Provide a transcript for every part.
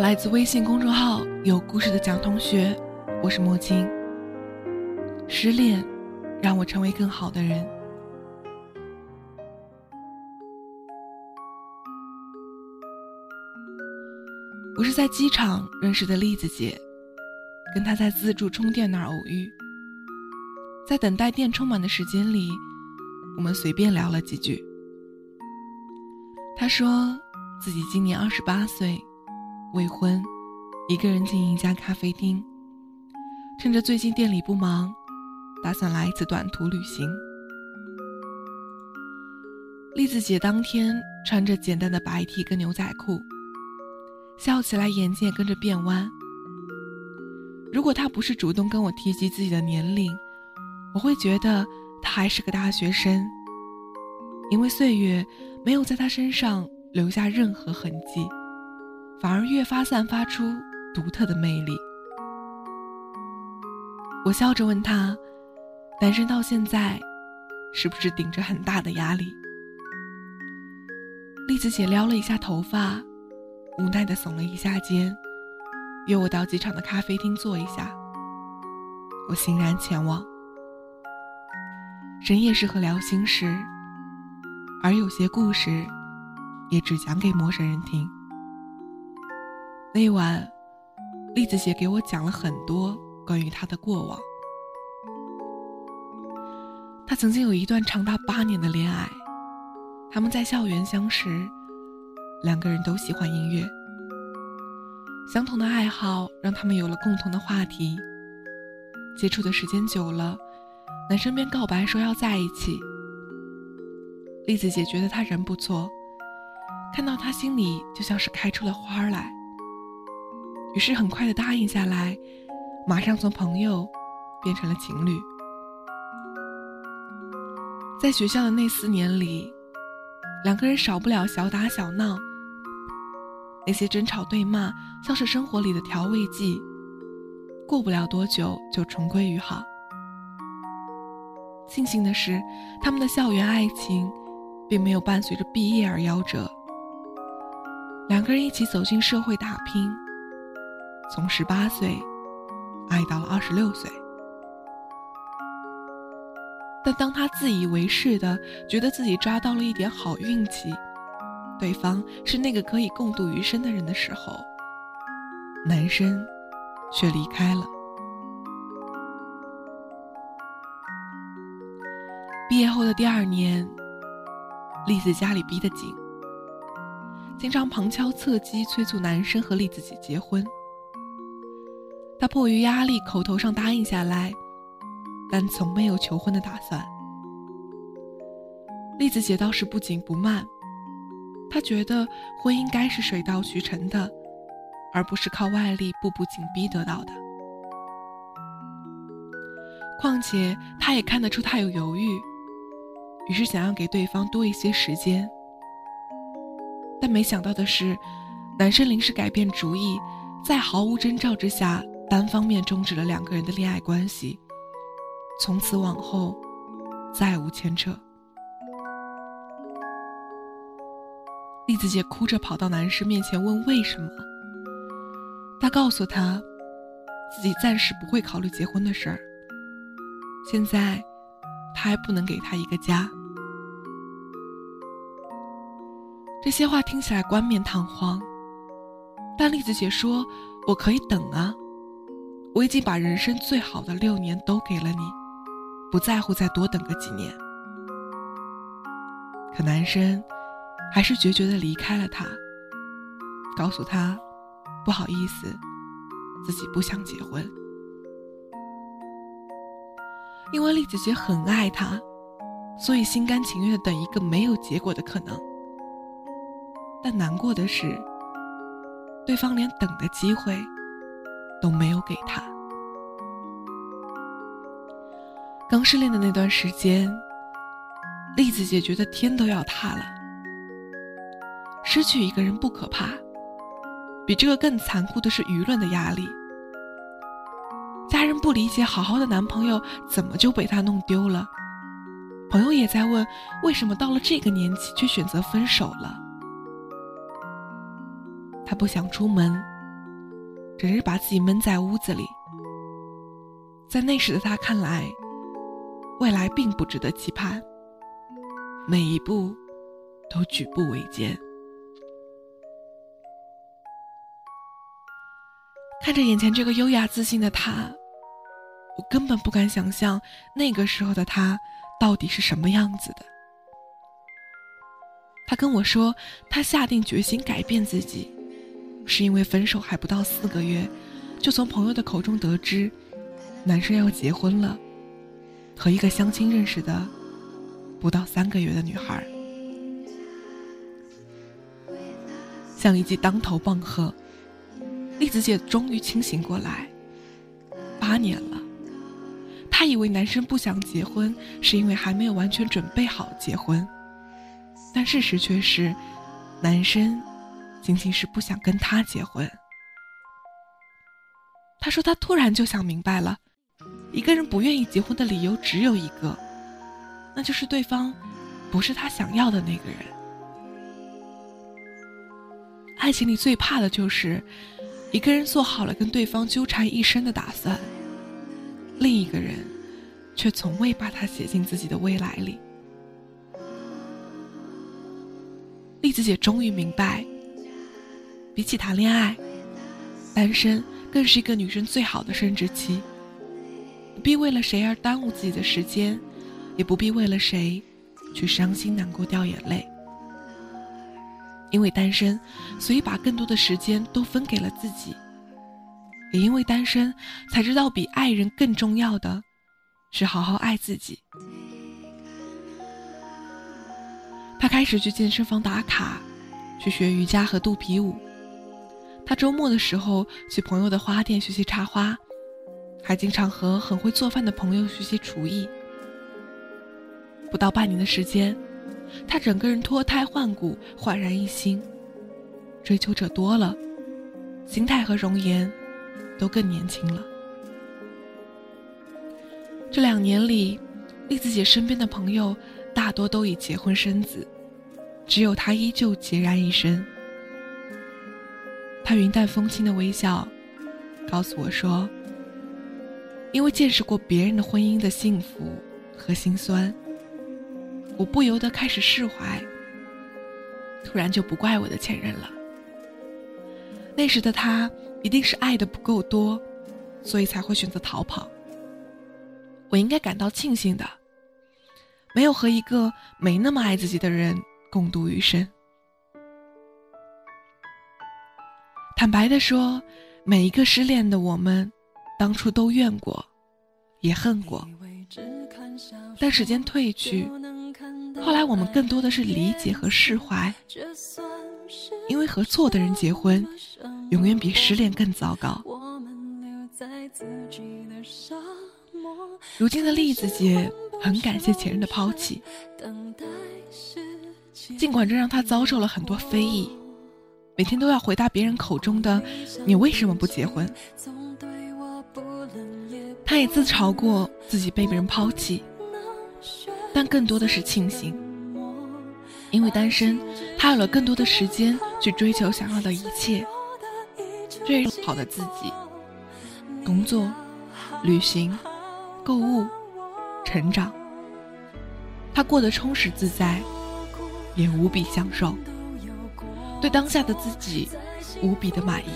来自微信公众号“有故事的蒋同学”，我是莫青。失恋，让我成为更好的人。我是在机场认识的栗子姐，跟她在自助充电那儿偶遇，在等待电充满的时间里，我们随便聊了几句。她说自己今年二十八岁。未婚，一个人经营一家咖啡厅。趁着最近店里不忙，打算来一次短途旅行。栗子姐当天穿着简单的白 T 跟牛仔裤，笑起来眼睛也跟着变弯。如果她不是主动跟我提及自己的年龄，我会觉得她还是个大学生，因为岁月没有在她身上留下任何痕迹。反而越发散发出独特的魅力。我笑着问他：“单身到现在，是不是顶着很大的压力？”栗子姐撩了一下头发，无奈的耸了一下肩，约我到机场的咖啡厅坐一下。我欣然前往。深夜适合聊心事，而有些故事，也只讲给陌生人听。那晚，栗子姐给我讲了很多关于她的过往。她曾经有一段长达八年的恋爱，他们在校园相识，两个人都喜欢音乐，相同的爱好让他们有了共同的话题。接触的时间久了，男生便告白说要在一起。栗子姐觉得他人不错，看到他心里就像是开出了花来。于是很快的答应下来，马上从朋友变成了情侣。在学校的那四年里，两个人少不了小打小闹，那些争吵对骂像是生活里的调味剂，过不了多久就重归于好。庆幸的是，他们的校园爱情并没有伴随着毕业而夭折，两个人一起走进社会打拼。从十八岁爱到了二十六岁，但当他自以为是的觉得自己抓到了一点好运气，对方是那个可以共度余生的人的时候，男生却离开了。毕业后的第二年，栗子家里逼得紧，经常旁敲侧击催促男生和栗子姐结婚。他迫于压力，口头上答应下来，但从没有求婚的打算。栗子姐倒是不紧不慢，她觉得婚姻该是水到渠成的，而不是靠外力步步紧逼得到的。况且，她也看得出他有犹豫，于是想要给对方多一些时间。但没想到的是，男生临时改变主意，在毫无征兆之下。单方面终止了两个人的恋爱关系，从此往后再无牵扯。栗子姐哭着跑到男士面前问为什么，他告诉他，自己暂时不会考虑结婚的事儿。现在他还不能给他一个家。这些话听起来冠冕堂皇，但栗子姐说：“我可以等啊。”我已经把人生最好的六年都给了你，不在乎再多等个几年。可男生还是决绝的离开了他，告诉他不好意思，自己不想结婚。因为栗子姐很爱他，所以心甘情愿的等一个没有结果的可能。但难过的是，对方连等的机会都没有给他。刚失恋的那段时间，栗子姐觉得天都要塌了。失去一个人不可怕，比这个更残酷的是舆论的压力。家人不理解，好好的男朋友怎么就被他弄丢了？朋友也在问，为什么到了这个年纪却选择分手了？他不想出门，只是把自己闷在屋子里。在那时的他看来，未来并不值得期盼，每一步都举步维艰。看着眼前这个优雅自信的他。我根本不敢想象那个时候的他到底是什么样子的。他跟我说，他下定决心改变自己，是因为分手还不到四个月，就从朋友的口中得知，男生要结婚了，和一个相亲认识的不到三个月的女孩。像一记当头棒喝，栗子姐终于清醒过来，八年了。她以为男生不想结婚，是因为还没有完全准备好结婚，但事实却是，男生仅仅是不想跟他结婚。他说他突然就想明白了，一个人不愿意结婚的理由只有一个，那就是对方不是他想要的那个人。爱情里最怕的就是一个人做好了跟对方纠缠一生的打算。另一个人，却从未把他写进自己的未来里。栗子姐终于明白，比起谈恋爱，单身更是一个女生最好的生殖期。不必为了谁而耽误自己的时间，也不必为了谁去伤心难过掉眼泪。因为单身，所以把更多的时间都分给了自己。也因为单身，才知道比爱人更重要的，是好好爱自己。他开始去健身房打卡，去学瑜伽和肚皮舞。他周末的时候去朋友的花店学习插花，还经常和很会做饭的朋友学习厨艺。不到半年的时间，他整个人脱胎换骨，焕然一新。追求者多了，心态和容颜。都更年轻了。这两年里，栗子姐身边的朋友大多都已结婚生子，只有她依旧孑然一身。他云淡风轻的微笑，告诉我说：“因为见识过别人的婚姻的幸福和心酸，我不由得开始释怀。突然就不怪我的前任了。那时的他。”一定是爱的不够多，所以才会选择逃跑。我应该感到庆幸的，没有和一个没那么爱自己的人共度余生。坦白的说，每一个失恋的我们，当初都怨过，也恨过。但时间褪去，后来我们更多的是理解和释怀，因为和错的人结婚。永远比失恋更糟糕。如今的栗子姐很感谢前任的抛弃，尽管这让她遭受了很多非议，每天都要回答别人口中的“你为什么不结婚”。他也自嘲过自己被别人抛弃，但更多的是庆幸，因为单身，他有了更多的时间去追求想要的一切。最好的自己，工作、旅行、购物、成长，他过得充实自在，也无比享受，对当下的自己无比的满意。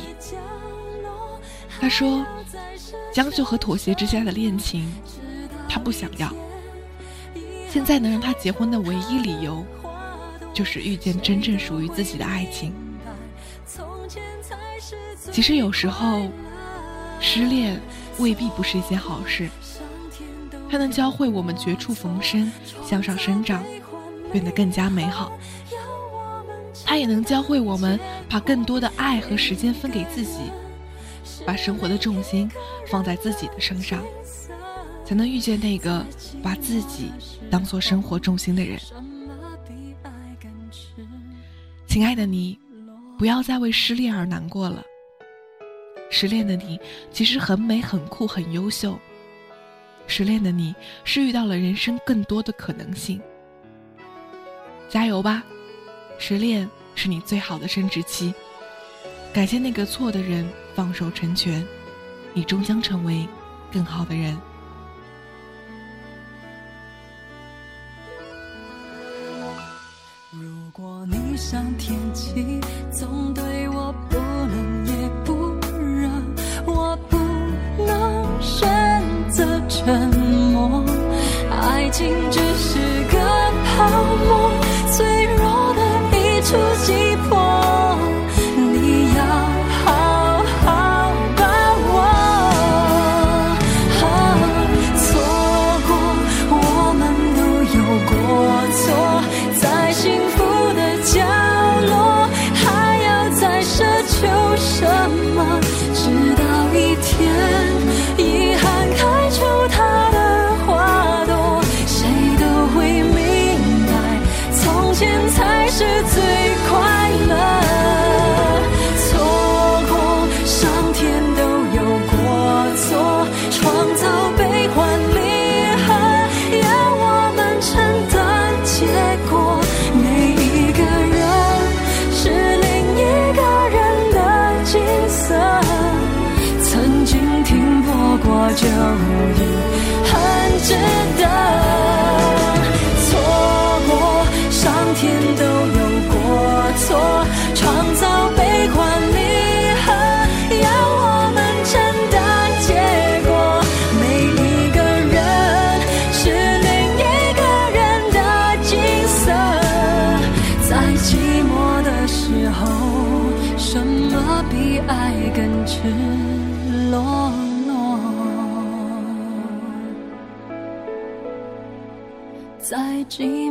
他说：“将就和妥协之下的恋情，他不想要。现在能让他结婚的唯一理由，就是遇见真正属于自己的爱情。”其实有时候，失恋未必不是一件好事。它能教会我们绝处逢生，向上生长，变得更加美好。它也能教会我们把更多的爱和时间分给自己，把生活的重心放在自己的身上，才能遇见那个把自己当做生活重心的人。亲爱的你，不要再为失恋而难过了。失恋的你其实很美、很酷、很优秀。失恋的你是遇到了人生更多的可能性。加油吧，失恋是你最好的生殖期。感谢那个错的人，放手成全，你终将成为更好的人。如果你像天气，总对我不冷也不热，我不能选择沉默。爱情就记。